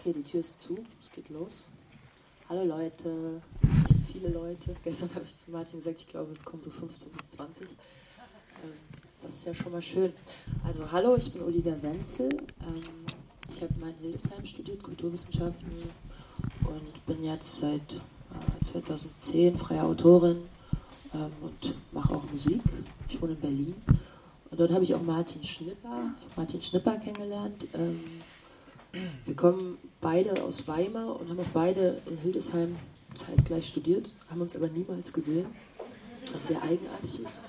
Okay, die Tür ist zu, es geht los. Hallo Leute, nicht viele Leute. Gestern habe ich zu Martin gesagt, ich glaube, es kommen so 15 bis 20. Ähm, das ist ja schon mal schön. Also hallo, ich bin Olivia Wenzel. Ähm, ich habe mal in Hildesheim studiert, Kulturwissenschaften und bin jetzt seit 2010 äh, freie Autorin ähm, und mache auch Musik. Ich wohne in Berlin. Und dort habe ich auch Martin Schnipper, Martin Schnipper kennengelernt. Wir kommen beide aus Weimar und haben auch beide in Hildesheim zeitgleich studiert, haben uns aber niemals gesehen, was sehr eigenartig ist.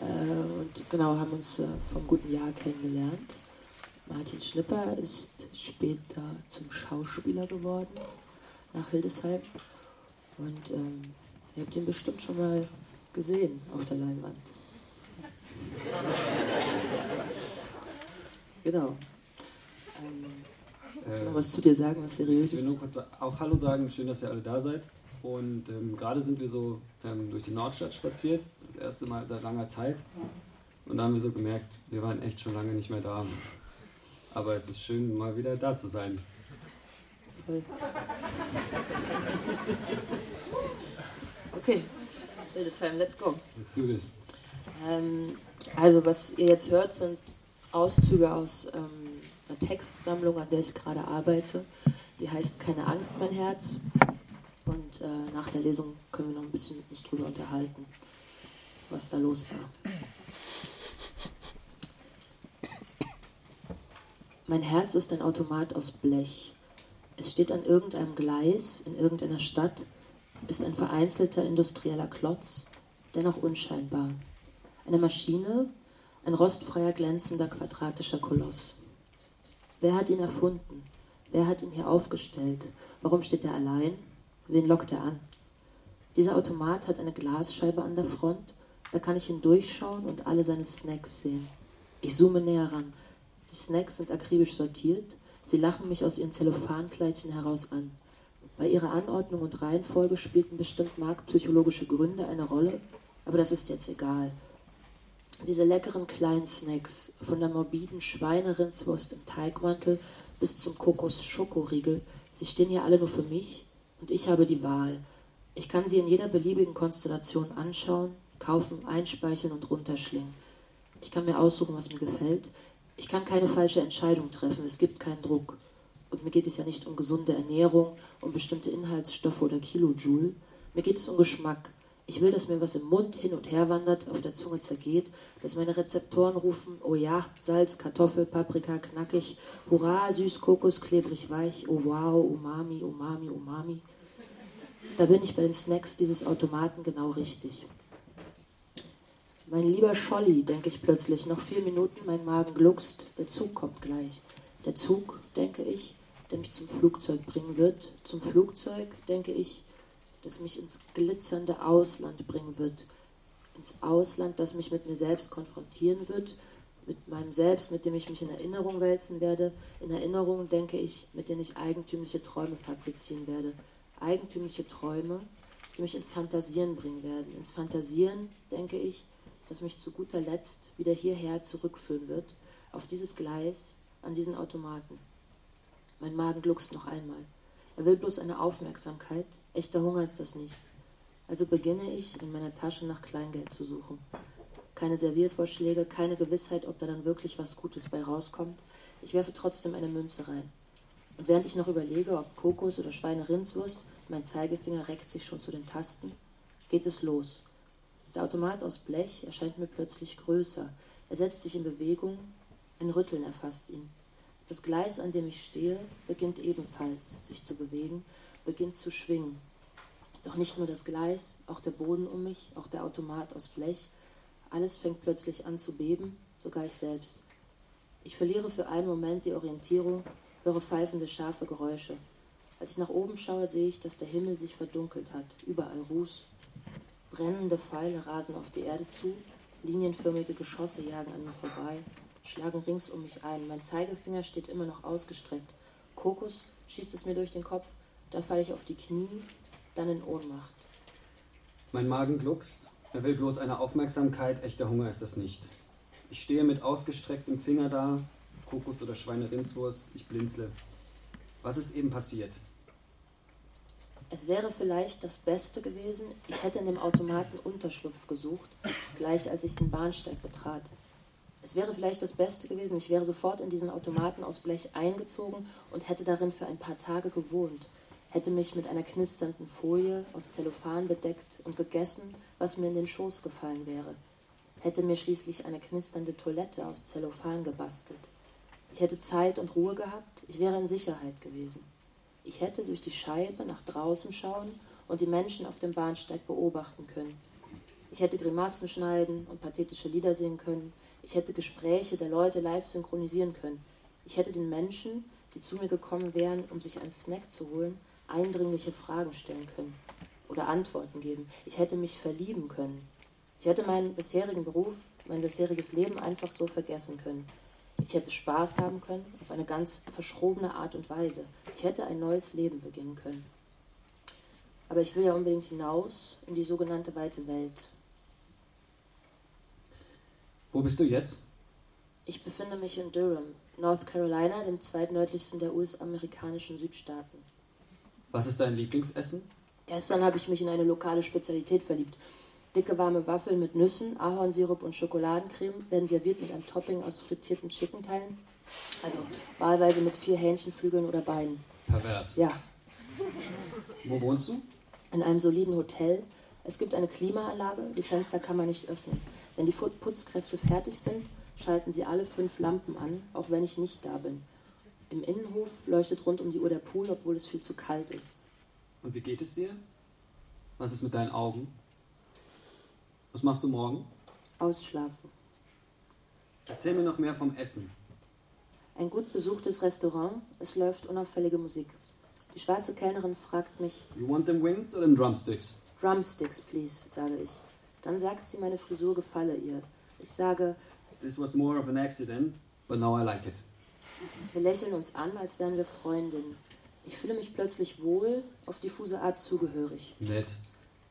Äh, und genau, haben uns äh, vom guten Jahr kennengelernt. Martin Schnipper ist später zum Schauspieler geworden nach Hildesheim. Und ähm, ihr habt ihn bestimmt schon mal gesehen auf der Leinwand. genau. Ähm, ich noch was zu dir sagen, was seriös ist? Ich will nur kurz auch Hallo sagen, schön, dass ihr alle da seid. Und ähm, gerade sind wir so ähm, durch die Nordstadt spaziert, das erste Mal seit langer Zeit. Und da haben wir so gemerkt, wir waren echt schon lange nicht mehr da. Aber es ist schön, mal wieder da zu sein. Voll. okay, Hildesheim, let's go. Let's do this. Ähm, also, was ihr jetzt hört, sind Auszüge aus ähm, einer Textsammlung, an der ich gerade arbeite. Die heißt Keine Angst, mein Herz. Und äh, nach der Lesung können wir noch ein bisschen uns drüber unterhalten, was da los war. Mein Herz ist ein Automat aus Blech. Es steht an irgendeinem Gleis in irgendeiner Stadt, ist ein vereinzelter industrieller Klotz, dennoch unscheinbar. Eine Maschine, ein rostfreier, glänzender, quadratischer Koloss. Wer hat ihn erfunden? Wer hat ihn hier aufgestellt? Warum steht er allein? Wen lockt er an? Dieser Automat hat eine Glasscheibe an der Front, da kann ich hindurchschauen und alle seine Snacks sehen. Ich zoome näher ran. Die Snacks sind akribisch sortiert, sie lachen mich aus ihren Zellophankleidchen heraus an. Bei ihrer Anordnung und Reihenfolge spielten bestimmt marktpsychologische Gründe eine Rolle, aber das ist jetzt egal. Diese leckeren kleinen Snacks, von der morbiden Schweinerindswurst im Teigmantel bis zum Kokos-Schokoriegel, sie stehen hier alle nur für mich und ich habe die Wahl. Ich kann sie in jeder beliebigen Konstellation anschauen, kaufen, einspeichern und runterschlingen. Ich kann mir aussuchen, was mir gefällt. Ich kann keine falsche Entscheidung treffen, es gibt keinen Druck. Und mir geht es ja nicht um gesunde Ernährung, um bestimmte Inhaltsstoffe oder Kilojoule. Mir geht es um Geschmack. Ich will, dass mir was im Mund hin und her wandert, auf der Zunge zergeht, dass meine Rezeptoren rufen, oh ja, Salz, Kartoffel, Paprika, knackig, hurra, süß, Kokos, klebrig, weich, oh wow, umami, umami, umami. Da bin ich bei den Snacks dieses Automaten genau richtig. Mein lieber Scholli, denke ich plötzlich, noch vier Minuten, mein Magen gluckst, der Zug kommt gleich. Der Zug, denke ich, der mich zum Flugzeug bringen wird. Zum Flugzeug, denke ich, das mich ins glitzernde Ausland bringen wird. Ins Ausland, das mich mit mir selbst konfrontieren wird, mit meinem Selbst, mit dem ich mich in Erinnerung wälzen werde. In Erinnerungen, denke ich, mit denen ich eigentümliche Träume fabrizieren werde. Eigentümliche Träume, die mich ins Fantasieren bringen werden. Ins Fantasieren, denke ich, das mich zu guter Letzt wieder hierher zurückführen wird, auf dieses Gleis, an diesen Automaten. Mein Magen gluckst noch einmal. Er will bloß eine Aufmerksamkeit. Echter Hunger ist das nicht. Also beginne ich, in meiner Tasche nach Kleingeld zu suchen. Keine Serviervorschläge, keine Gewissheit, ob da dann wirklich was Gutes bei rauskommt. Ich werfe trotzdem eine Münze rein. Und während ich noch überlege, ob Kokos oder Schweinerindswurst, mein Zeigefinger reckt sich schon zu den Tasten, geht es los. Der Automat aus Blech erscheint mir plötzlich größer. Er setzt sich in Bewegung, ein Rütteln erfasst ihn. Das Gleis, an dem ich stehe, beginnt ebenfalls sich zu bewegen, beginnt zu schwingen. Doch nicht nur das Gleis, auch der Boden um mich, auch der Automat aus Blech, alles fängt plötzlich an zu beben, sogar ich selbst. Ich verliere für einen Moment die Orientierung, höre pfeifende, scharfe Geräusche. Als ich nach oben schaue, sehe ich, dass der Himmel sich verdunkelt hat, überall Ruß. Brennende Pfeile rasen auf die Erde zu, linienförmige Geschosse jagen an mir vorbei schlagen rings um mich ein. Mein Zeigefinger steht immer noch ausgestreckt. Kokos schießt es mir durch den Kopf, dann falle ich auf die Knie, dann in Ohnmacht. Mein Magen gluckst. Er will bloß eine Aufmerksamkeit, echter Hunger ist das nicht. Ich stehe mit ausgestrecktem Finger da, Kokos oder Schweinerindswurst, ich blinzle. Was ist eben passiert? Es wäre vielleicht das Beste gewesen, ich hätte in dem Automaten Unterschlupf gesucht, gleich als ich den Bahnsteig betrat. Es wäre vielleicht das Beste gewesen, ich wäre sofort in diesen Automaten aus Blech eingezogen und hätte darin für ein paar Tage gewohnt, hätte mich mit einer knisternden Folie aus Zellophan bedeckt und gegessen, was mir in den Schoß gefallen wäre, hätte mir schließlich eine knisternde Toilette aus Zellophan gebastelt. Ich hätte Zeit und Ruhe gehabt, ich wäre in Sicherheit gewesen. Ich hätte durch die Scheibe nach draußen schauen und die Menschen auf dem Bahnsteig beobachten können. Ich hätte Grimassen schneiden und pathetische Lieder singen können. Ich hätte Gespräche der Leute live synchronisieren können. Ich hätte den Menschen, die zu mir gekommen wären, um sich einen Snack zu holen, eindringliche Fragen stellen können oder Antworten geben. Ich hätte mich verlieben können. Ich hätte meinen bisherigen Beruf, mein bisheriges Leben einfach so vergessen können. Ich hätte Spaß haben können, auf eine ganz verschrobene Art und Weise. Ich hätte ein neues Leben beginnen können. Aber ich will ja unbedingt hinaus in die sogenannte weite Welt. Wo bist du jetzt? Ich befinde mich in Durham, North Carolina, dem zweitnördlichsten der US-amerikanischen Südstaaten. Was ist dein Lieblingsessen? Gestern habe ich mich in eine lokale Spezialität verliebt. Dicke warme Waffeln mit Nüssen, Ahornsirup und Schokoladencreme werden serviert mit einem Topping aus frittierten Chickenteilen. Also wahlweise mit vier Hähnchenflügeln oder Beinen. Pervers. Ja, Wo wohnst du? in einem soliden Hotel. Es gibt eine Klimaanlage, die Fenster kann man nicht öffnen. Wenn die Putzkräfte fertig sind, schalten sie alle fünf Lampen an, auch wenn ich nicht da bin. Im Innenhof leuchtet rund um die Uhr der Pool, obwohl es viel zu kalt ist. Und wie geht es dir? Was ist mit deinen Augen? Was machst du morgen? Ausschlafen. Erzähl mir noch mehr vom Essen. Ein gut besuchtes Restaurant, es läuft unauffällige Musik. Die schwarze Kellnerin fragt mich, You want them wings oder them drumsticks? Drumsticks, please, sage ich. Dann sagt sie, meine Frisur gefalle ihr. Ich sage, This was more of an accident, but now I like it. wir lächeln uns an, als wären wir Freundinnen. Ich fühle mich plötzlich wohl, auf diffuse Art zugehörig. Nett.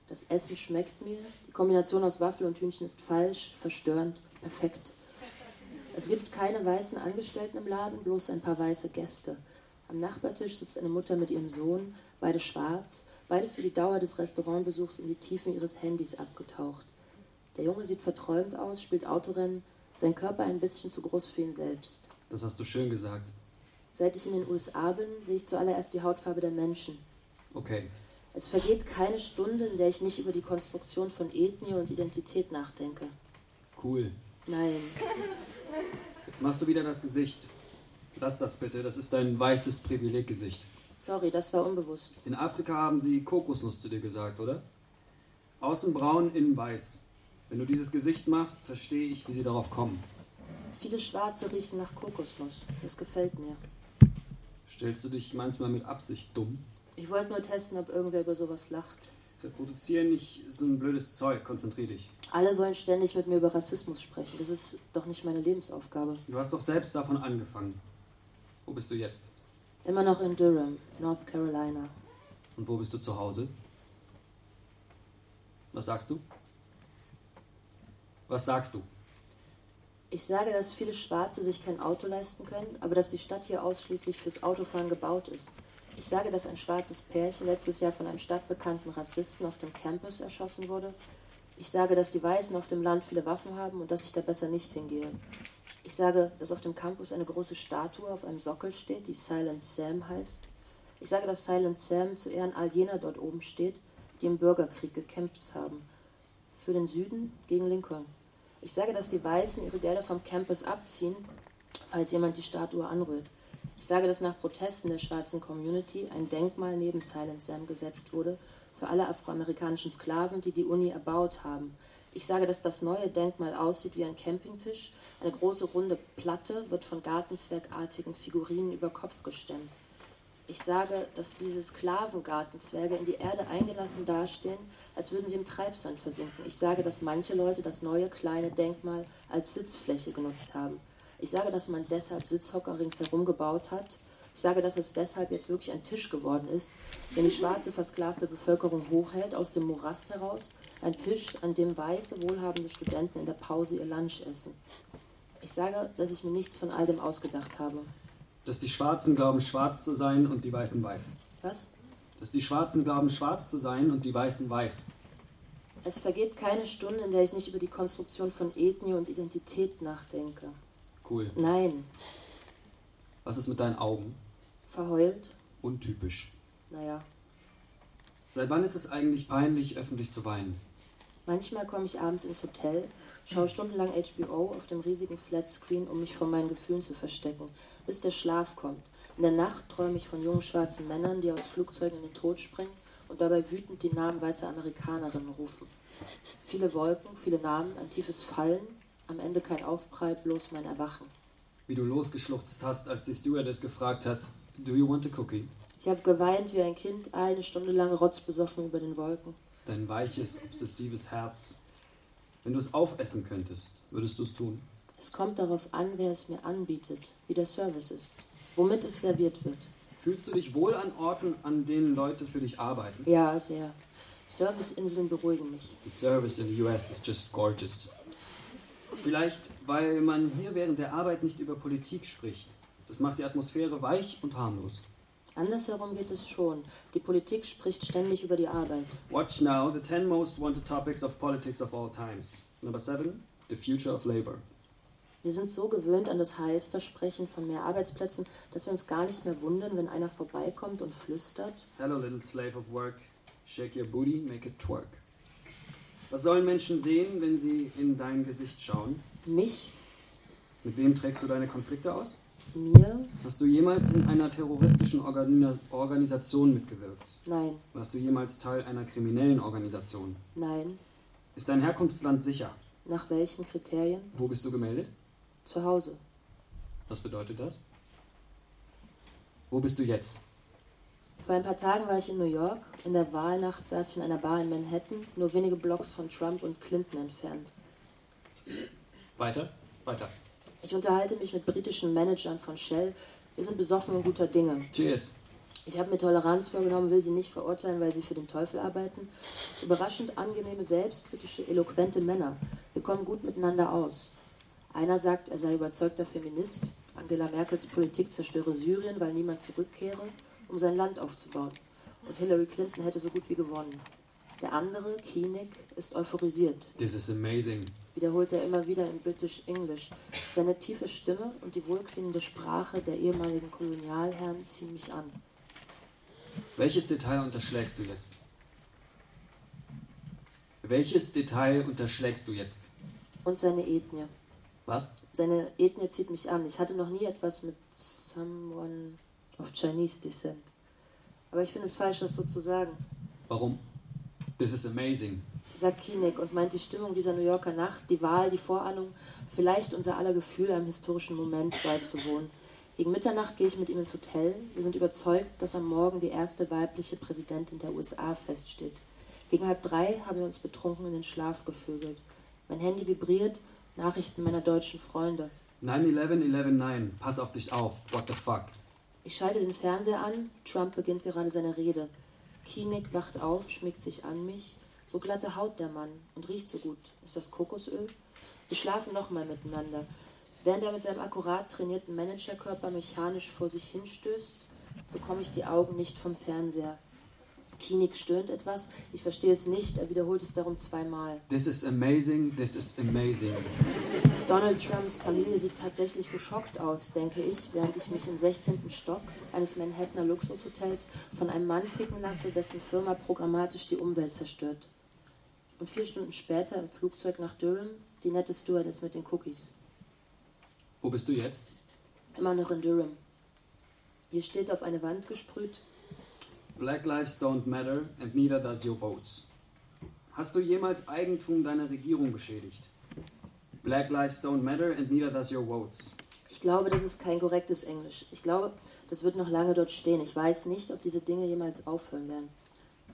Das Essen schmeckt mir. Die Kombination aus Waffel und Hühnchen ist falsch, verstörend, perfekt. Es gibt keine weißen Angestellten im Laden, bloß ein paar weiße Gäste. Am Nachbartisch sitzt eine Mutter mit ihrem Sohn, beide schwarz, beide für die Dauer des Restaurantbesuchs in die Tiefen ihres Handys abgetaucht. Der Junge sieht verträumt aus, spielt Autorennen, sein Körper ein bisschen zu groß für ihn selbst. Das hast du schön gesagt. Seit ich in den USA bin, sehe ich zuallererst die Hautfarbe der Menschen. Okay. Es vergeht keine Stunde, in der ich nicht über die Konstruktion von Ethnie und Identität nachdenke. Cool. Nein, Jetzt machst du wieder das Gesicht. Lass das bitte, das ist dein weißes Privileggesicht. Sorry, das war unbewusst. In Afrika haben sie Kokosnuss zu dir gesagt, oder? Außen braun, innen weiß. Wenn du dieses Gesicht machst, verstehe ich, wie sie darauf kommen. Viele Schwarze riechen nach Kokosnuss. Das gefällt mir. Stellst du dich manchmal mit Absicht dumm? Ich wollte nur testen, ob irgendwer über sowas lacht. Reproduziere nicht so ein blödes Zeug, konzentrier dich. Alle wollen ständig mit mir über Rassismus sprechen. Das ist doch nicht meine Lebensaufgabe. Du hast doch selbst davon angefangen. Wo bist du jetzt? Immer noch in Durham, North Carolina. Und wo bist du zu Hause? Was sagst du? Was sagst du? Ich sage, dass viele Schwarze sich kein Auto leisten können, aber dass die Stadt hier ausschließlich fürs Autofahren gebaut ist. Ich sage, dass ein schwarzes Pärchen letztes Jahr von einem stadtbekannten Rassisten auf dem Campus erschossen wurde. Ich sage, dass die Weißen auf dem Land viele Waffen haben und dass ich da besser nicht hingehe. Ich sage, dass auf dem Campus eine große Statue auf einem Sockel steht, die Silent Sam heißt. Ich sage, dass Silent Sam zu Ehren all jener dort oben steht, die im Bürgerkrieg gekämpft haben. Für den Süden gegen Lincoln. Ich sage, dass die Weißen ihre Gelder vom Campus abziehen, falls jemand die Statue anrührt. Ich sage, dass nach Protesten der schwarzen Community ein Denkmal neben Silent Sam gesetzt wurde für alle afroamerikanischen Sklaven, die die Uni erbaut haben. Ich sage, dass das neue Denkmal aussieht wie ein Campingtisch. Eine große runde Platte wird von gartenzwergartigen Figurinen über Kopf gestemmt. Ich sage, dass diese Sklavengartenzwerge in die Erde eingelassen dastehen, als würden sie im Treibsand versinken. Ich sage, dass manche Leute das neue kleine Denkmal als Sitzfläche genutzt haben. Ich sage, dass man deshalb Sitzhocker ringsherum gebaut hat. Ich sage, dass es deshalb jetzt wirklich ein Tisch geworden ist, den die schwarze versklavte Bevölkerung hochhält aus dem Morast heraus. Ein Tisch, an dem weiße, wohlhabende Studenten in der Pause ihr Lunch essen. Ich sage, dass ich mir nichts von all dem ausgedacht habe. Dass die Schwarzen glauben, schwarz zu sein und die Weißen weiß. Was? Dass die Schwarzen glauben, schwarz zu sein und die Weißen weiß. Es vergeht keine Stunde, in der ich nicht über die Konstruktion von Ethnie und Identität nachdenke. Cool. Nein. Was ist mit deinen Augen? Verheult? Untypisch. Naja. Seit wann ist es eigentlich peinlich, öffentlich zu weinen? Manchmal komme ich abends ins Hotel, schaue stundenlang HBO auf dem riesigen Flatscreen, um mich vor meinen Gefühlen zu verstecken, bis der Schlaf kommt. In der Nacht träume ich von jungen schwarzen Männern, die aus Flugzeugen in den Tod springen und dabei wütend die Namen weißer Amerikanerinnen rufen. Viele Wolken, viele Namen, ein tiefes Fallen, am Ende kein Aufprall, bloß mein Erwachen. Wie du losgeschluchzt hast, als die Stewardess gefragt hat, Do you want a cookie? Ich habe geweint wie ein Kind, eine Stunde lang rotzbesoffen über den Wolken. Dein weiches, obsessives Herz. Wenn du es aufessen könntest, würdest du es tun? Es kommt darauf an, wer es mir anbietet, wie der Service ist, womit es serviert wird. Fühlst du dich wohl an Orten, an denen Leute für dich arbeiten? Ja, sehr. Serviceinseln beruhigen mich. The service in the US is just gorgeous. Vielleicht, weil man hier während der Arbeit nicht über Politik spricht. Das macht die Atmosphäre weich und harmlos. Andersherum geht es schon. Die Politik spricht ständig über die Arbeit. Watch now the 10 most wanted topics of politics of all times. Number 7, the future of labor. Wir sind so gewöhnt an das Heilsversprechen von mehr Arbeitsplätzen, dass wir uns gar nicht mehr wundern, wenn einer vorbeikommt und flüstert. Hello, little slave of work. Shake your booty, make it twerk. Was sollen Menschen sehen, wenn sie in dein Gesicht schauen? Mich, Mit wem trägst du deine Konflikte aus? Mir, Hast du jemals in einer terroristischen Organi Organisation mitgewirkt? nein, Warst du jemals Teil einer kriminellen Organisation? nein. Ist dein Herkunftsland sicher? Nach welchen Kriterien? Wo bist du gemeldet? Zu Hause. Was bedeutet das? Wo bist du jetzt? Vor ein paar Tagen war ich in New York. In der Wahlnacht saß ich in einer Bar in Manhattan, nur wenige Blocks von Trump und Clinton entfernt. Weiter? Weiter. Ich unterhalte mich mit britischen Managern von Shell. Wir sind besoffen und guter Dinge. Cheers. Ich habe mir Toleranz vorgenommen, will sie nicht verurteilen, weil sie für den Teufel arbeiten. Überraschend angenehme, selbstkritische, eloquente Männer. Wir kommen gut miteinander aus. Einer sagt, er sei überzeugter Feminist. Angela Merkels Politik zerstöre Syrien, weil niemand zurückkehre, um sein Land aufzubauen. Und Hillary Clinton hätte so gut wie gewonnen. Der andere, Kienig, ist euphorisiert. This is amazing. Wiederholt er immer wieder in British English. Seine tiefe Stimme und die wohlklingende Sprache der ehemaligen Kolonialherren ziehen mich an. Welches Detail unterschlägst du jetzt? Welches Detail unterschlägst du jetzt? Und seine Ethnie. Was? Seine Ethnie zieht mich an. Ich hatte noch nie etwas mit someone of Chinese descent. Aber ich finde es falsch, das so zu sagen. Warum? This is amazing. Sagt Kienig und meint die Stimmung dieser New Yorker Nacht, die Wahl, die Vorahnung, vielleicht unser aller Gefühl, einem historischen Moment beizuwohnen. Gegen Mitternacht gehe ich mit ihm ins Hotel. Wir sind überzeugt, dass am Morgen die erste weibliche Präsidentin der USA feststeht. Gegen halb drei haben wir uns betrunken in den Schlaf gevögelt. Mein Handy vibriert, Nachrichten meiner deutschen Freunde. 9-11-11-9. Pass auf dich auf. What the fuck? Ich schalte den Fernseher an, Trump beginnt gerade seine Rede. Kienig wacht auf, schmiegt sich an mich. So glatte Haut der Mann und riecht so gut. Ist das Kokosöl? Wir schlafen nochmal miteinander. Während er mit seinem akkurat trainierten Managerkörper mechanisch vor sich hinstößt, bekomme ich die Augen nicht vom Fernseher. Kienig stöhnt etwas, ich verstehe es nicht, er wiederholt es darum zweimal. This is amazing. This is amazing. Donald Trumps Familie sieht tatsächlich geschockt aus, denke ich, während ich mich im 16. Stock eines Manhattaner Luxushotels von einem Mann ficken lasse, dessen Firma programmatisch die Umwelt zerstört. Und vier Stunden später im Flugzeug nach Durham die nette Stewardess mit den Cookies. Wo bist du jetzt? Immer noch in Durham. Hier steht auf eine Wand gesprüht, Black lives don't matter and neither does your votes. Hast du jemals Eigentum deiner Regierung beschädigt? Black lives don't matter and neither does your votes. Ich glaube, das ist kein korrektes Englisch. Ich glaube, das wird noch lange dort stehen. Ich weiß nicht, ob diese Dinge jemals aufhören werden.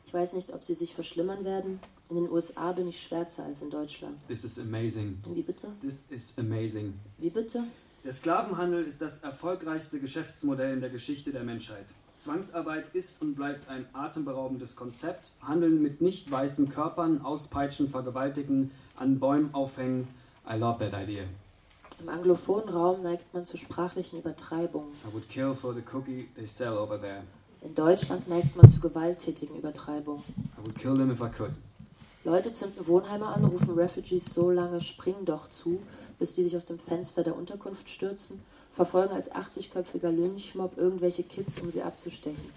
Ich weiß nicht, ob sie sich verschlimmern werden. In den USA bin ich schwärzer als in Deutschland. This is amazing. Wie bitte? This is amazing. Wie bitte? Der Sklavenhandel ist das erfolgreichste Geschäftsmodell in der Geschichte der Menschheit. Zwangsarbeit ist und bleibt ein atemberaubendes Konzept. Handeln mit nicht weißen Körpern, auspeitschen, vergewaltigen, an Bäumen aufhängen. I love that idea. Im anglophonen Raum neigt man zu sprachlichen Übertreibungen. I would kill for the cookie they sell over there. In Deutschland neigt man zu gewalttätigen Übertreibungen. I would kill them if I could. Leute zünden Wohnheime an, rufen Refugees so lange Spring doch zu, bis die sich aus dem Fenster der Unterkunft stürzen, verfolgen als 80-köpfiger Lynchmob irgendwelche Kids, um sie abzustechen.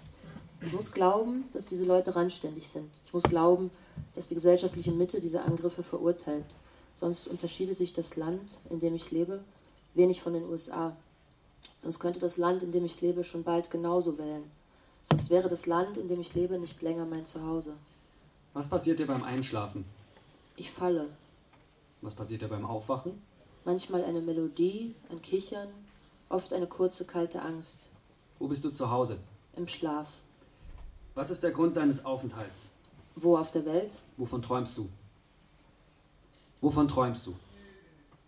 Ich muss glauben, dass diese Leute randständig sind. Ich muss glauben, dass die gesellschaftliche Mitte diese Angriffe verurteilt. Sonst unterschiede sich das Land, in dem ich lebe, wenig von den USA. Sonst könnte das Land, in dem ich lebe, schon bald genauso wählen. Sonst wäre das Land, in dem ich lebe, nicht länger mein Zuhause. Was passiert dir beim Einschlafen? Ich falle. Was passiert dir beim Aufwachen? Manchmal eine Melodie, ein Kichern, oft eine kurze kalte Angst. Wo bist du zu Hause? Im Schlaf. Was ist der Grund deines Aufenthalts? Wo auf der Welt? Wovon träumst du? Wovon träumst du?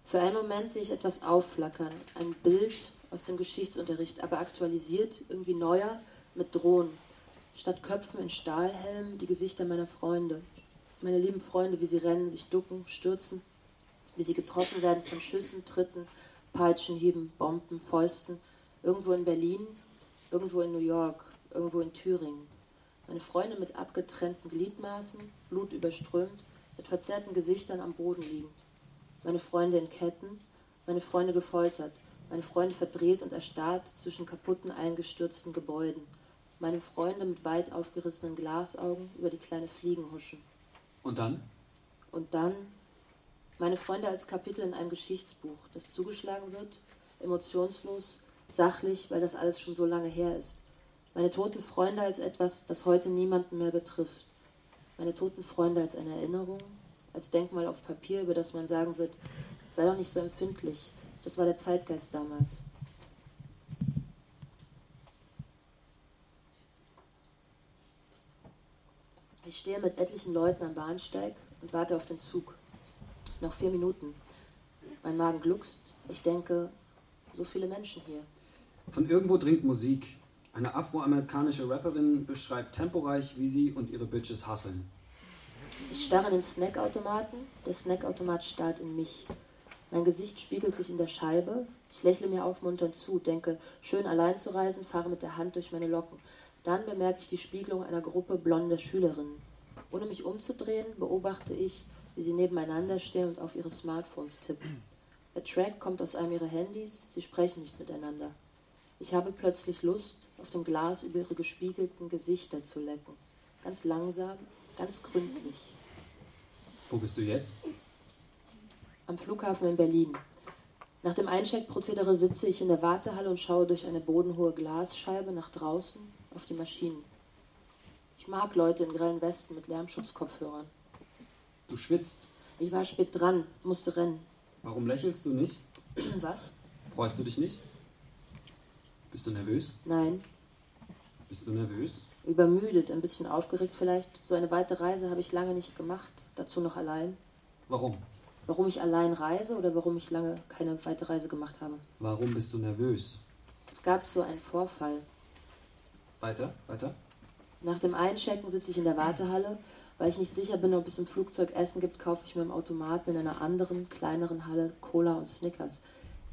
Für einen Moment sehe ich etwas aufflackern, ein Bild aus dem Geschichtsunterricht, aber aktualisiert, irgendwie neuer, mit Drohnen. Statt Köpfen in Stahlhelmen die Gesichter meiner Freunde. Meine lieben Freunde, wie sie rennen, sich ducken, stürzen, wie sie getroffen werden von Schüssen, Tritten, Peitschenhieben, Bomben, Fäusten. Irgendwo in Berlin, irgendwo in New York, irgendwo in Thüringen. Meine Freunde mit abgetrennten Gliedmaßen, blutüberströmt, mit verzerrten Gesichtern am Boden liegend. Meine Freunde in Ketten, meine Freunde gefoltert, meine Freunde verdreht und erstarrt zwischen kaputten, eingestürzten Gebäuden. Meine Freunde mit weit aufgerissenen Glasaugen über die kleine Fliegen huschen. Und dann? Und dann meine Freunde als Kapitel in einem Geschichtsbuch, das zugeschlagen wird, emotionslos, sachlich, weil das alles schon so lange her ist. Meine toten Freunde als etwas, das heute niemanden mehr betrifft. Meine toten Freunde als eine Erinnerung, als Denkmal auf Papier, über das man sagen wird, sei doch nicht so empfindlich. Das war der Zeitgeist damals. Stehe mit etlichen Leuten am Bahnsteig und warte auf den Zug. Noch vier Minuten. Mein Magen gluckst. Ich denke, so viele Menschen hier. Von irgendwo dringt Musik. Eine afroamerikanische Rapperin beschreibt temporeich, wie sie und ihre Bitches hasseln. Ich starre in den Snackautomaten. Der Snackautomat starrt in mich. Mein Gesicht spiegelt sich in der Scheibe. Ich lächle mir aufmunternd zu, denke, schön allein zu reisen, fahre mit der Hand durch meine Locken. Dann bemerke ich die Spiegelung einer Gruppe blonder Schülerinnen. Ohne mich umzudrehen, beobachte ich, wie sie nebeneinander stehen und auf ihre Smartphones tippen. Der Track kommt aus einem ihrer Handys, sie sprechen nicht miteinander. Ich habe plötzlich Lust, auf dem Glas über ihre gespiegelten Gesichter zu lecken. Ganz langsam, ganz gründlich. Wo bist du jetzt? Am Flughafen in Berlin. Nach dem Eincheckprozedere sitze ich in der Wartehalle und schaue durch eine bodenhohe Glasscheibe nach draußen auf die Maschinen. Ich mag Leute in grellen Westen mit Lärmschutzkopfhörern. Du schwitzt. Ich war spät dran, musste rennen. Warum lächelst du nicht? Was? Freust du dich nicht? Bist du nervös? Nein. Bist du nervös? Übermüdet, ein bisschen aufgeregt vielleicht. So eine weite Reise habe ich lange nicht gemacht, dazu noch allein. Warum? Warum ich allein reise oder warum ich lange keine weite Reise gemacht habe? Warum bist du nervös? Es gab so einen Vorfall. Weiter, weiter. Nach dem Einchecken sitze ich in der Wartehalle. Weil ich nicht sicher bin, ob es im Flugzeug Essen gibt, kaufe ich mir im Automaten in einer anderen, kleineren Halle Cola und Snickers.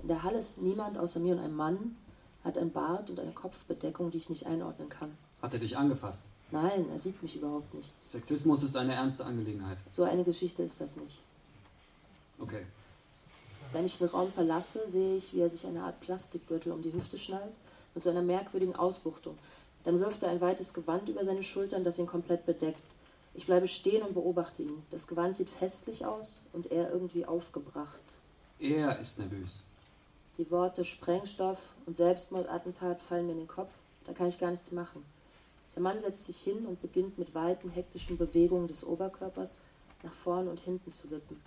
In der Halle ist niemand außer mir und ein Mann, hat ein Bart und eine Kopfbedeckung, die ich nicht einordnen kann. Hat er dich angefasst? Nein, er sieht mich überhaupt nicht. Sexismus ist eine ernste Angelegenheit. So eine Geschichte ist das nicht. Okay. Wenn ich den Raum verlasse, sehe ich, wie er sich eine Art Plastikgürtel um die Hüfte schnallt, mit so einer merkwürdigen Ausbuchtung. Dann wirft er ein weites Gewand über seine Schultern, das ihn komplett bedeckt. Ich bleibe stehen und beobachte ihn. Das Gewand sieht festlich aus und er irgendwie aufgebracht. Er ist nervös. Die Worte Sprengstoff und Selbstmordattentat fallen mir in den Kopf. Da kann ich gar nichts machen. Der Mann setzt sich hin und beginnt mit weiten, hektischen Bewegungen des Oberkörpers nach vorn und hinten zu wippen.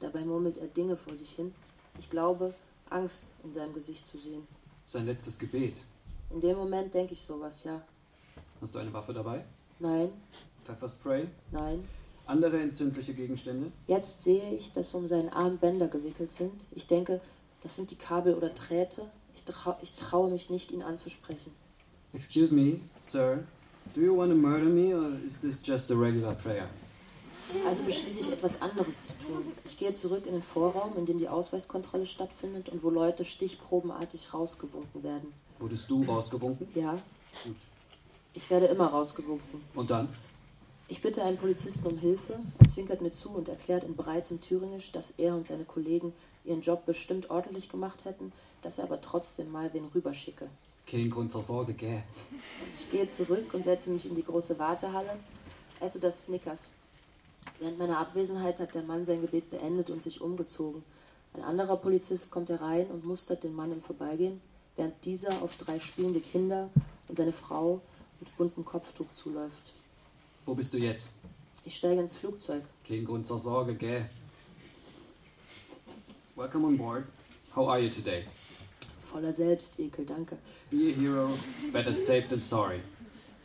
Dabei murmelt er Dinge vor sich hin. Ich glaube, Angst in seinem Gesicht zu sehen. Sein letztes Gebet. In dem Moment denke ich sowas, ja. Hast du eine Waffe dabei? Nein, Pfefferspray? nein. Andere entzündliche Gegenstände? Jetzt sehe ich, dass um seinen Arm Bänder gewickelt sind. Ich denke, das sind die Kabel oder Drähte. Ich, trau ich traue mich nicht, ihn anzusprechen. Excuse me, sir. Do you want to murder me or is this just a regular prayer? Also beschließe ich etwas anderes zu tun. Ich gehe zurück in den Vorraum, in dem die Ausweiskontrolle stattfindet und wo Leute stichprobenartig rausgewunken werden. Wurdest du rausgewunken? Ja, Gut. ich werde immer rausgewunken. Und dann? Ich bitte einen Polizisten um Hilfe. Er zwinkert mir zu und erklärt in breitem Thüringisch, dass er und seine Kollegen ihren Job bestimmt ordentlich gemacht hätten, dass er aber trotzdem mal wen rüberschicke. Kein Grund zur Sorge, gell? Ich gehe zurück und setze mich in die große Wartehalle, esse das Snickers. Während meiner Abwesenheit hat der Mann sein Gebet beendet und sich umgezogen. Ein anderer Polizist kommt herein und mustert den Mann im Vorbeigehen, während dieser auf drei spielende Kinder und seine Frau mit buntem Kopftuch zuläuft. Wo bist du jetzt? Ich steige ins Flugzeug. Kein Grund zur Sorge, gell? Welcome on board. How are you today? Voller Selbstekel, danke. Be a hero, better safe than sorry.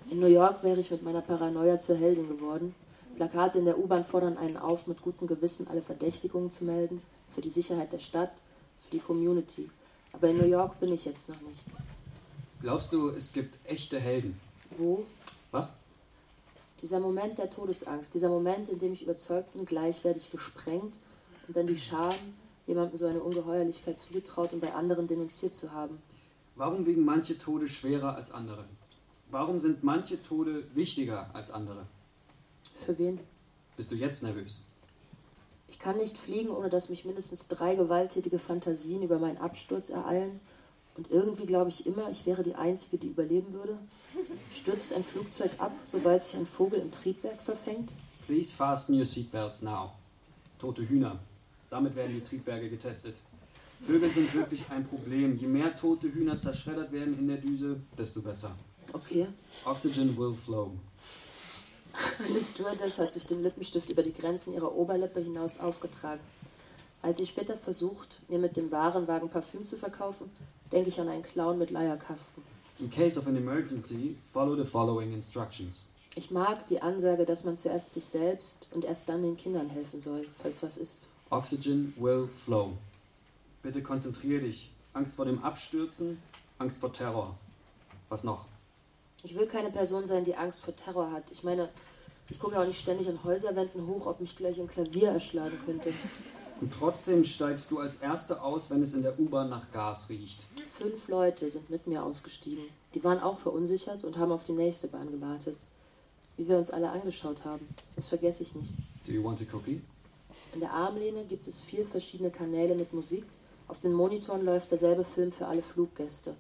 In New York wäre ich mit meiner Paranoia zur Heldin geworden. Plakate in der U-Bahn fordern einen auf, mit gutem Gewissen alle Verdächtigungen zu melden, für die Sicherheit der Stadt, für die Community. Aber in New York bin ich jetzt noch nicht. Glaubst du, es gibt echte Helden? Wo? Was? Dieser Moment der Todesangst, dieser Moment, in dem ich überzeugt bin, gleich werde ich gesprengt und dann die Scham, jemandem so eine Ungeheuerlichkeit zugetraut und bei anderen denunziert zu haben. Warum wiegen manche Tode schwerer als andere? Warum sind manche Tode wichtiger als andere? Für wen? Bist du jetzt nervös? Ich kann nicht fliegen, ohne dass mich mindestens drei gewalttätige Fantasien über meinen Absturz ereilen. Und irgendwie glaube ich immer, ich wäre die Einzige, die überleben würde. Stürzt ein Flugzeug ab, sobald sich ein Vogel im Triebwerk verfängt? Please fasten your seatbelts now. Tote Hühner. Damit werden die Triebwerke getestet. Vögel sind wirklich ein Problem. Je mehr tote Hühner zerschreddert werden in der Düse, desto besser. Okay. Oxygen will flow. Eine Stewardess hat sich den Lippenstift über die Grenzen ihrer Oberlippe hinaus aufgetragen. Als sie später versucht, mir mit dem Warenwagen Parfüm zu verkaufen, denke ich an einen Clown mit Leierkasten. In case of an emergency, follow the following instructions. Ich mag die Ansage, dass man zuerst sich selbst und erst dann den Kindern helfen soll, falls was ist. Oxygen will flow. Bitte konzentrier dich. Angst vor dem Abstürzen, Angst vor Terror. Was noch? Ich will keine Person sein, die Angst vor Terror hat. Ich meine, ich gucke ja auch nicht ständig an Häuserwänden hoch, ob mich gleich ein Klavier erschlagen könnte. Und trotzdem steigst du als Erste aus, wenn es in der U-Bahn nach Gas riecht. Fünf Leute sind mit mir ausgestiegen. Die waren auch verunsichert und haben auf die nächste Bahn gewartet. Wie wir uns alle angeschaut haben. Das vergesse ich nicht. Do you want a cookie? In der Armlehne gibt es vier verschiedene Kanäle mit Musik. Auf den Monitoren läuft derselbe Film für alle Fluggäste.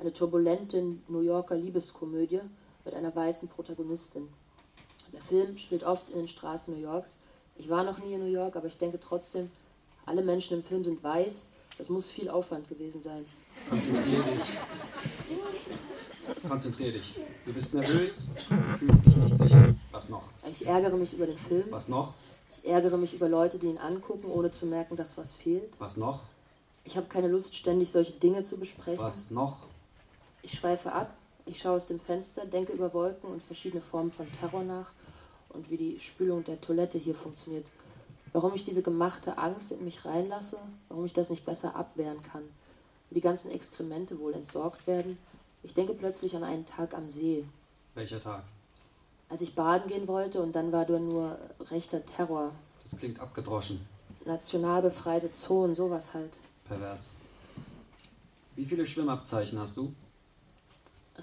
Eine turbulente New Yorker Liebeskomödie mit einer weißen Protagonistin. Der Film spielt oft in den Straßen New Yorks. Ich war noch nie in New York, aber ich denke trotzdem, alle Menschen im Film sind weiß. Das muss viel Aufwand gewesen sein. Konzentrier dich. Konzentrier dich. Du bist nervös, du fühlst dich nicht sicher. Was noch? Ich ärgere mich über den Film. Was noch? Ich ärgere mich über Leute, die ihn angucken, ohne zu merken, dass was fehlt. Was noch? Ich habe keine Lust, ständig solche Dinge zu besprechen. Was noch? Ich schweife ab, ich schaue aus dem Fenster, denke über Wolken und verschiedene Formen von Terror nach und wie die Spülung der Toilette hier funktioniert. Warum ich diese gemachte Angst in mich reinlasse, warum ich das nicht besser abwehren kann. Wie die ganzen Exkremente wohl entsorgt werden. Ich denke plötzlich an einen Tag am See, Welcher Tag? als ich baden gehen wollte und dann war da nur rechter Terror. Das klingt abgedroschen. National befreite Zonen, sowas halt. Pervers. Wie viele Schwimmabzeichen hast du?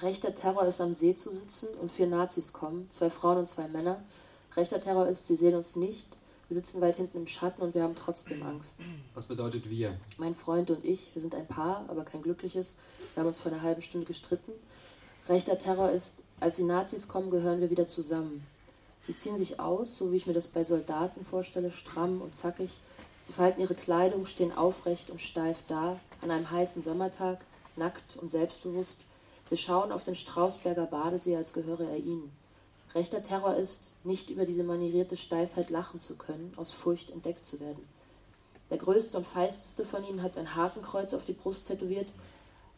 Rechter Terror ist am See zu sitzen und vier Nazis kommen, zwei Frauen und zwei Männer. Rechter Terror ist, sie sehen uns nicht, wir sitzen weit hinten im Schatten und wir haben trotzdem Angst. Was bedeutet wir? Mein Freund und ich, wir sind ein Paar, aber kein glückliches. Wir haben uns vor einer halben Stunde gestritten. Rechter Terror ist, als die Nazis kommen, gehören wir wieder zusammen. Sie ziehen sich aus, so wie ich mir das bei Soldaten vorstelle, stramm und zackig. Sie falten ihre Kleidung, stehen aufrecht und steif da, an einem heißen Sommertag, nackt und selbstbewusst. Wir schauen auf den Strausberger Badesee, als gehöre er ihnen. Rechter Terror ist, nicht über diese manierierte Steifheit lachen zu können, aus Furcht entdeckt zu werden. Der größte und feisteste von ihnen hat ein Hakenkreuz auf die Brust tätowiert.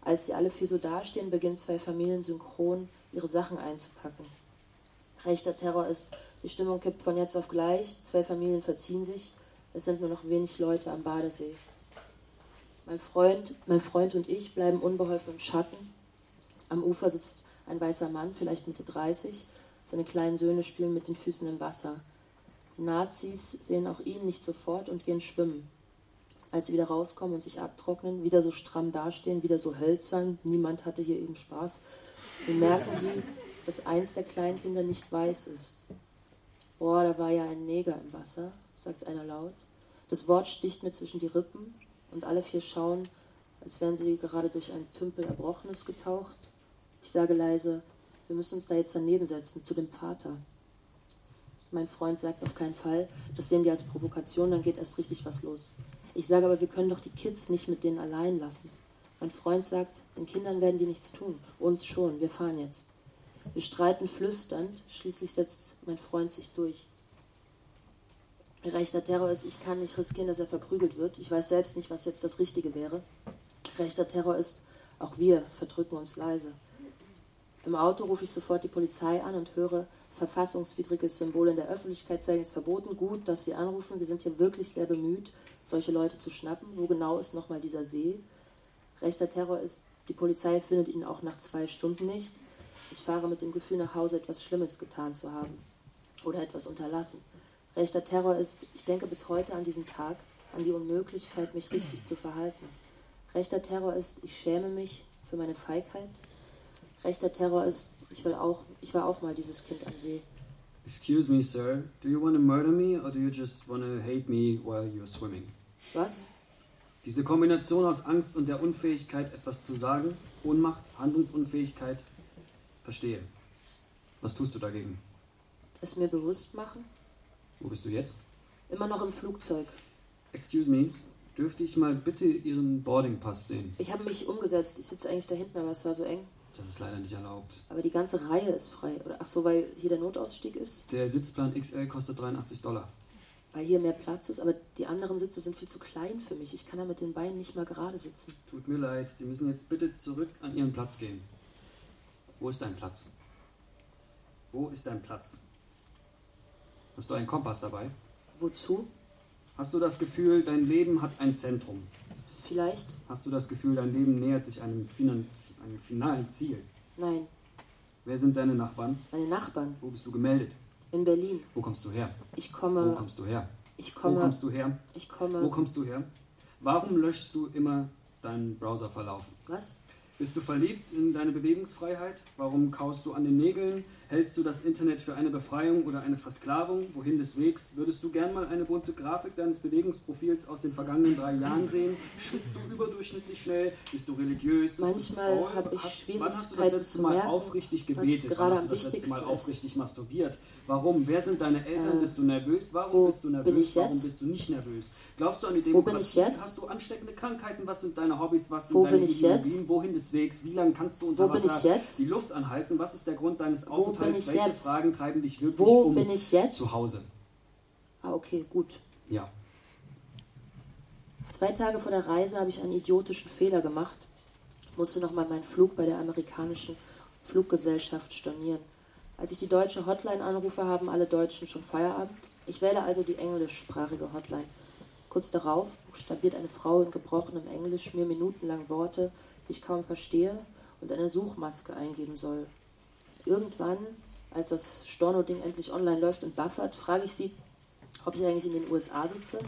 Als sie alle vier so dastehen, beginnen zwei Familien synchron, ihre Sachen einzupacken. Rechter Terror ist, die Stimmung kippt von jetzt auf gleich, zwei Familien verziehen sich, es sind nur noch wenig Leute am Badesee. Mein Freund, mein Freund und ich bleiben unbeholfen im Schatten. Am Ufer sitzt ein weißer Mann, vielleicht Mitte 30. Seine kleinen Söhne spielen mit den Füßen im Wasser. Die Nazis sehen auch ihn nicht sofort und gehen schwimmen. Als sie wieder rauskommen und sich abtrocknen, wieder so stramm dastehen, wieder so hölzern, niemand hatte hier eben Spaß, bemerken sie, dass eins der Kleinkinder nicht weiß ist. Boah, da war ja ein Neger im Wasser, sagt einer laut. Das Wort sticht mir zwischen die Rippen und alle vier schauen, als wären sie gerade durch ein Tümpel Erbrochenes getaucht. Ich sage leise, wir müssen uns da jetzt daneben setzen, zu dem Vater. Mein Freund sagt auf keinen Fall, das sehen die als Provokation, dann geht erst richtig was los. Ich sage aber, wir können doch die Kids nicht mit denen allein lassen. Mein Freund sagt, den Kindern werden die nichts tun, uns schon, wir fahren jetzt. Wir streiten flüsternd, schließlich setzt mein Freund sich durch. Rechter Terror ist, ich kann nicht riskieren, dass er verprügelt wird. Ich weiß selbst nicht, was jetzt das Richtige wäre. Rechter Terror ist, auch wir verdrücken uns leise. Im Auto rufe ich sofort die Polizei an und höre, verfassungswidriges Symbol in der Öffentlichkeit zeigen ist verboten. Gut, dass Sie anrufen. Wir sind hier wirklich sehr bemüht, solche Leute zu schnappen. Wo genau ist nochmal dieser See? Rechter Terror ist, die Polizei findet ihn auch nach zwei Stunden nicht. Ich fahre mit dem Gefühl nach Hause, etwas Schlimmes getan zu haben oder etwas unterlassen. Rechter Terror ist, ich denke bis heute an diesen Tag, an die Unmöglichkeit, mich richtig zu verhalten. Rechter Terror ist, ich schäme mich für meine Feigheit. Rechter Terror ist, ich, will auch, ich war auch mal dieses Kind am See. Excuse me, sir. Do you want to murder me or do you just want to hate me while you're swimming? Was? Diese Kombination aus Angst und der Unfähigkeit, etwas zu sagen, Ohnmacht, Handlungsunfähigkeit, verstehe. Was tust du dagegen? Es mir bewusst machen? Wo bist du jetzt? Immer noch im Flugzeug. Excuse me, dürfte ich mal bitte Ihren Boardingpass sehen? Ich habe mich umgesetzt. Ich sitze eigentlich da hinten, aber es war so eng. Das ist leider nicht erlaubt. Aber die ganze Reihe ist frei. Oder ach so, weil hier der Notausstieg ist? Der Sitzplan XL kostet 83 Dollar. Weil hier mehr Platz ist, aber die anderen Sitze sind viel zu klein für mich. Ich kann da mit den Beinen nicht mal gerade sitzen. Tut mir leid, Sie müssen jetzt bitte zurück an Ihren Platz gehen. Wo ist dein Platz? Wo ist dein Platz? Hast du einen Kompass dabei? Wozu? Hast du das Gefühl, dein Leben hat ein Zentrum? Vielleicht? Hast du das Gefühl, dein Leben nähert sich einem, einem finalen Ziel? Nein. Wer sind deine Nachbarn? Meine Nachbarn. Wo bist du gemeldet? In Berlin. Wo kommst du her? Ich komme. Wo kommst du her? Ich komme. Wo kommst du her? Ich komme. Wo kommst du her? Warum löschst du immer deinen Browserverlauf? Was? Bist du verliebt in deine Bewegungsfreiheit? Warum kaust du an den Nägeln? Hältst du das Internet für eine Befreiung oder eine Versklavung? Wohin des Wegs? Würdest du gern mal eine bunte Grafik deines Bewegungsprofils aus den vergangenen drei Jahren sehen? Schwitzt du überdurchschnittlich schnell? Bist du religiös? Bist Manchmal habe ich hast, Schwierigkeiten Wann hast du das letzte Mal merken, aufrichtig gebetet? wann hast du das letzte Mal wichtigsten ist. aufrichtig masturbiert? Warum? Wer sind deine Eltern? Äh, bist du nervös? Warum bist du bin nervös? Warum bist du nicht nervös? Glaubst du an die Demokratie? Hast du ansteckende Krankheiten? Was sind deine Hobbys? Was sind Wo deine Ideologien? Wohin des Wegs? Wie lange kannst du unter Wasser die Luft anhalten? Was ist der Grund deines Aufenthalts? Bin ich Welche jetzt? Fragen treiben dich wirklich Wo um bin ich jetzt? zu Hause? Ah, okay, gut. Ja. Zwei Tage vor der Reise habe ich einen idiotischen Fehler gemacht. Musste nochmal meinen Flug bei der amerikanischen Fluggesellschaft stornieren. Als ich die deutsche Hotline anrufe, haben alle Deutschen schon Feierabend. Ich wähle also die englischsprachige Hotline. Kurz darauf buchstabiert eine Frau in gebrochenem Englisch mir minutenlang Worte, die ich kaum verstehe und eine Suchmaske eingeben soll. Irgendwann, als das Storno-Ding endlich online läuft und buffert, frage ich sie, ob ich eigentlich in den USA sitze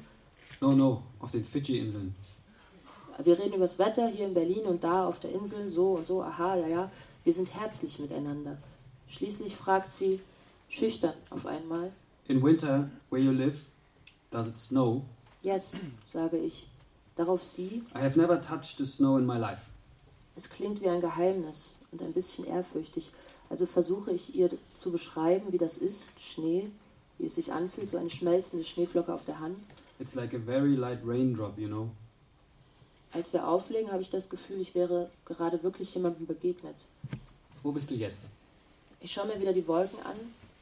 No, no, auf den Fidschi-Inseln. wir reden über das Wetter hier in Berlin und da auf der Insel, so und so, aha, ja, ja, wir sind herzlich miteinander. Schließlich fragt sie, schüchtern auf einmal, In winter, where you live, does it snow? yes, sage ich. Darauf sie, I have never touched the snow in my life. es klingt wie ein Geheimnis und ein bisschen ehrfürchtig, also versuche ich ihr zu beschreiben, wie das ist, Schnee, wie es sich anfühlt, so eine schmelzende Schneeflocke auf der Hand. It's like a very light raindrop, you know. Als wir auflegen, habe ich das Gefühl, ich wäre gerade wirklich jemandem begegnet. Wo bist du jetzt? Ich schaue mir wieder die Wolken an.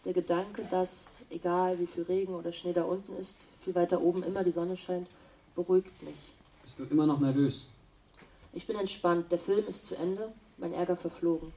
Der Gedanke, dass, egal wie viel Regen oder Schnee da unten ist, viel weiter oben immer die Sonne scheint, beruhigt mich. Bist du immer noch nervös? Ich bin entspannt. Der Film ist zu Ende, mein Ärger verflogen.